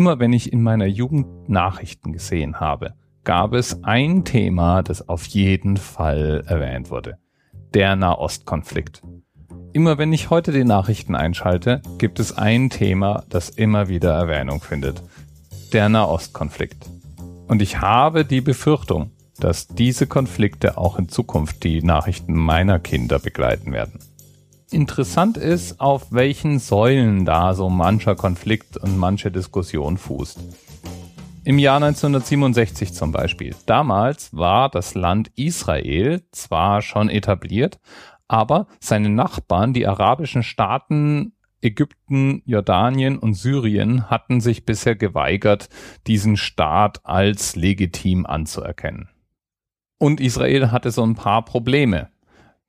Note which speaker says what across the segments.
Speaker 1: Immer wenn ich in meiner Jugend Nachrichten gesehen habe, gab es ein Thema, das auf jeden Fall erwähnt wurde. Der Nahostkonflikt. Immer wenn ich heute die Nachrichten einschalte, gibt es ein Thema, das immer wieder Erwähnung findet. Der Nahostkonflikt. Und ich habe die Befürchtung, dass diese Konflikte auch in Zukunft die Nachrichten meiner Kinder begleiten werden. Interessant ist, auf welchen Säulen da so mancher Konflikt und manche Diskussion fußt. Im Jahr 1967 zum Beispiel. Damals war das Land Israel zwar schon etabliert, aber seine Nachbarn, die arabischen Staaten Ägypten, Jordanien und Syrien hatten sich bisher geweigert, diesen Staat als legitim anzuerkennen. Und Israel hatte so ein paar Probleme.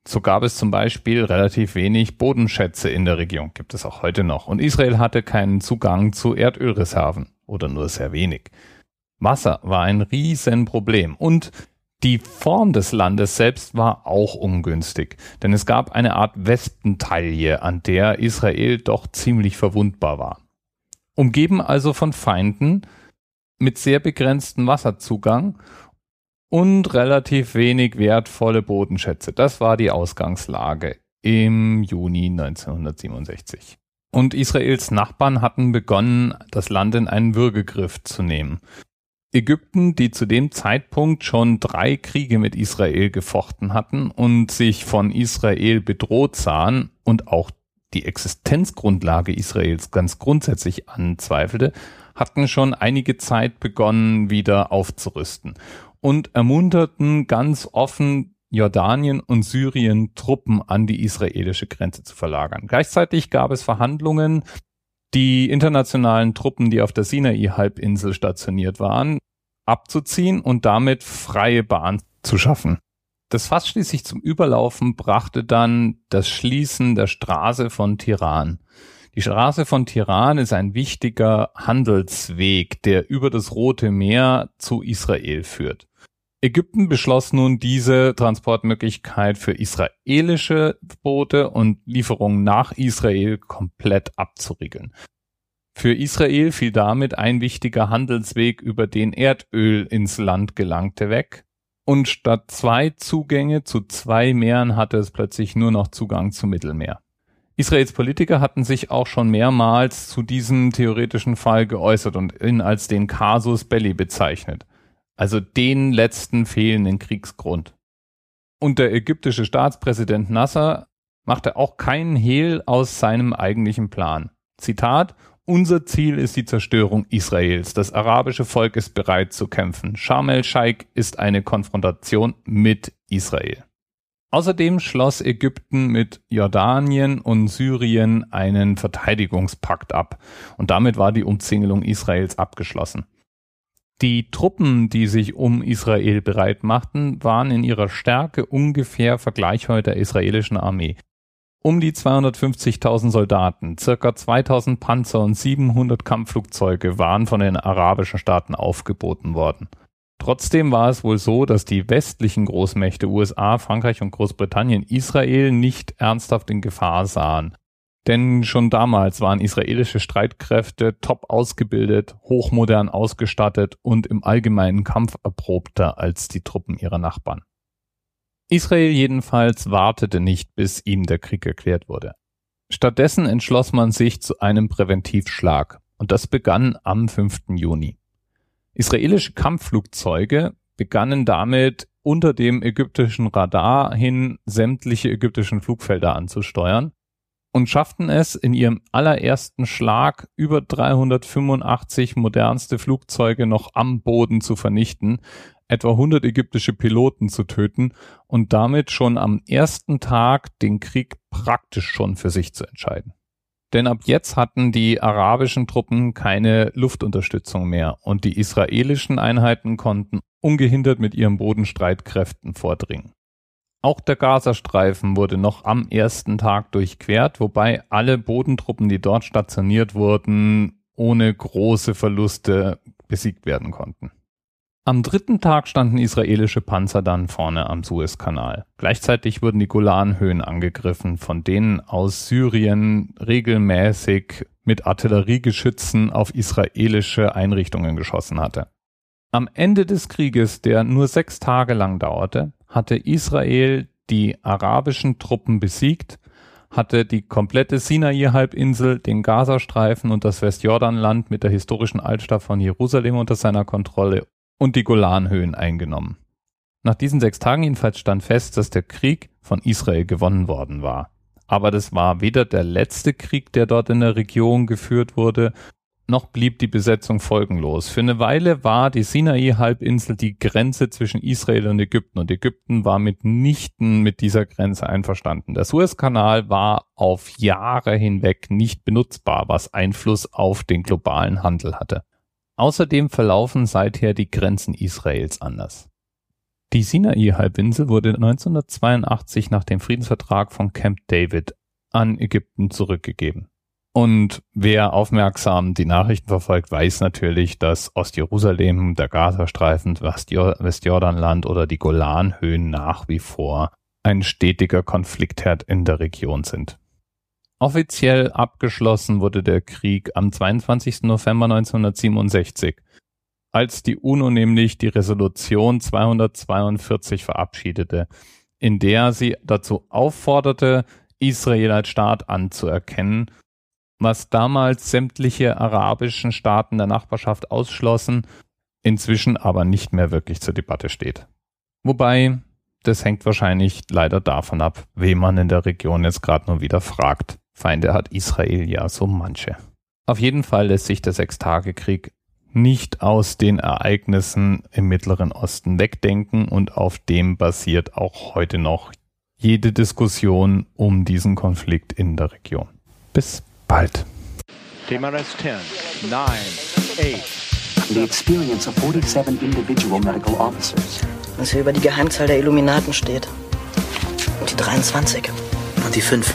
Speaker 1: So gab es zum Beispiel relativ wenig Bodenschätze in der Region, gibt es auch heute noch. Und Israel hatte keinen Zugang zu Erdölreserven oder nur sehr wenig. Wasser war ein Riesenproblem und die Form des Landes selbst war auch ungünstig, denn es gab eine Art Westentaille, an der Israel doch ziemlich verwundbar war. Umgeben also von Feinden mit sehr begrenztem Wasserzugang und relativ wenig wertvolle Bodenschätze. Das war die Ausgangslage im Juni 1967. Und Israels Nachbarn hatten begonnen, das Land in einen Würgegriff zu nehmen. Ägypten, die zu dem Zeitpunkt schon drei Kriege mit Israel gefochten hatten und sich von Israel bedroht sahen und auch die Existenzgrundlage Israels ganz grundsätzlich anzweifelte, hatten schon einige Zeit begonnen, wieder aufzurüsten und ermunterten ganz offen Jordanien und Syrien Truppen an die israelische Grenze zu verlagern. Gleichzeitig gab es Verhandlungen die internationalen Truppen, die auf der Sinai-Halbinsel stationiert waren, abzuziehen und damit freie Bahn zu schaffen. Das Fass schließlich zum Überlaufen brachte dann das Schließen der Straße von Tiran. Die Straße von Tiran ist ein wichtiger Handelsweg, der über das Rote Meer zu Israel führt. Ägypten beschloss nun diese Transportmöglichkeit für israelische Boote und Lieferungen nach Israel komplett abzuriegeln. Für Israel fiel damit ein wichtiger Handelsweg, über den Erdöl ins Land gelangte, weg. Und statt zwei Zugänge zu zwei Meeren hatte es plötzlich nur noch Zugang zum Mittelmeer. Israels Politiker hatten sich auch schon mehrmals zu diesem theoretischen Fall geäußert und ihn als den Casus Belli bezeichnet also den letzten fehlenden Kriegsgrund. Und der ägyptische Staatspräsident Nasser machte auch keinen Hehl aus seinem eigentlichen Plan. Zitat, unser Ziel ist die Zerstörung Israels. Das arabische Volk ist bereit zu kämpfen. Sharm el-Sheikh ist eine Konfrontation mit Israel. Außerdem schloss Ägypten mit Jordanien und Syrien einen Verteidigungspakt ab und damit war die Umzingelung Israels abgeschlossen. Die Truppen, die sich um Israel bereit machten, waren in ihrer Stärke ungefähr vergleichbar der israelischen Armee. Um die 250.000 Soldaten, circa 2000 Panzer und 700 Kampfflugzeuge waren von den arabischen Staaten aufgeboten worden. Trotzdem war es wohl so, dass die westlichen Großmächte USA, Frankreich und Großbritannien Israel nicht ernsthaft in Gefahr sahen. Denn schon damals waren israelische Streitkräfte top ausgebildet, hochmodern ausgestattet und im allgemeinen Kampf erprobter als die Truppen ihrer Nachbarn. Israel jedenfalls wartete nicht, bis ihm der Krieg erklärt wurde. Stattdessen entschloss man sich zu einem Präventivschlag und das begann am 5. Juni. Israelische Kampfflugzeuge begannen damit unter dem ägyptischen Radar hin sämtliche ägyptischen Flugfelder anzusteuern und schafften es in ihrem allerersten Schlag über 385 modernste Flugzeuge noch am Boden zu vernichten, etwa 100 ägyptische Piloten zu töten und damit schon am ersten Tag den Krieg praktisch schon für sich zu entscheiden. Denn ab jetzt hatten die arabischen Truppen keine Luftunterstützung mehr und die israelischen Einheiten konnten ungehindert mit ihren Bodenstreitkräften vordringen. Auch der Gazastreifen wurde noch am ersten Tag durchquert, wobei alle Bodentruppen, die dort stationiert wurden, ohne große Verluste besiegt werden konnten. Am dritten Tag standen israelische Panzer dann vorne am Suezkanal. Gleichzeitig wurden die Golanhöhen angegriffen, von denen aus Syrien regelmäßig mit Artilleriegeschützen auf israelische Einrichtungen geschossen hatte. Am Ende des Krieges, der nur sechs Tage lang dauerte, hatte Israel die arabischen Truppen besiegt, hatte die komplette Sinai-Halbinsel, den Gazastreifen und das Westjordanland mit der historischen Altstadt von Jerusalem unter seiner Kontrolle und die Golanhöhen eingenommen. Nach diesen sechs Tagen jedenfalls stand fest, dass der Krieg von Israel gewonnen worden war. Aber das war weder der letzte Krieg, der dort in der Region geführt wurde, noch blieb die Besetzung folgenlos. Für eine Weile war die Sinai-Halbinsel die Grenze zwischen Israel und Ägypten und Ägypten war mitnichten mit dieser Grenze einverstanden. Der Suezkanal war auf Jahre hinweg nicht benutzbar, was Einfluss auf den globalen Handel hatte. Außerdem verlaufen seither die Grenzen Israels anders. Die Sinai-Halbinsel wurde 1982 nach dem Friedensvertrag von Camp David an Ägypten zurückgegeben. Und wer aufmerksam die Nachrichten verfolgt, weiß natürlich, dass Ostjerusalem, der Gazastreifen, Westjordanland oder die Golanhöhen nach wie vor ein stetiger Konfliktherd in der Region sind. Offiziell abgeschlossen wurde der Krieg am 22. November 1967, als die UNO nämlich die Resolution 242 verabschiedete, in der sie dazu aufforderte, Israel als Staat anzuerkennen was damals sämtliche arabischen Staaten der Nachbarschaft ausschlossen, inzwischen aber nicht mehr wirklich zur Debatte steht. Wobei, das hängt wahrscheinlich leider davon ab, wem man in der Region jetzt gerade nur wieder fragt. Feinde hat Israel ja so manche. Auf jeden Fall lässt sich der Sechstagekrieg nicht aus den Ereignissen im Mittleren Osten wegdenken und auf dem basiert auch heute noch jede Diskussion um diesen Konflikt in der Region. Bis bald.
Speaker 2: TMRS 10, 9, 8.
Speaker 3: The experience of 47 individual medical officers.
Speaker 4: Was hier über die Geheimzahl der Illuminaten steht. Und die 23.
Speaker 5: Und die 5.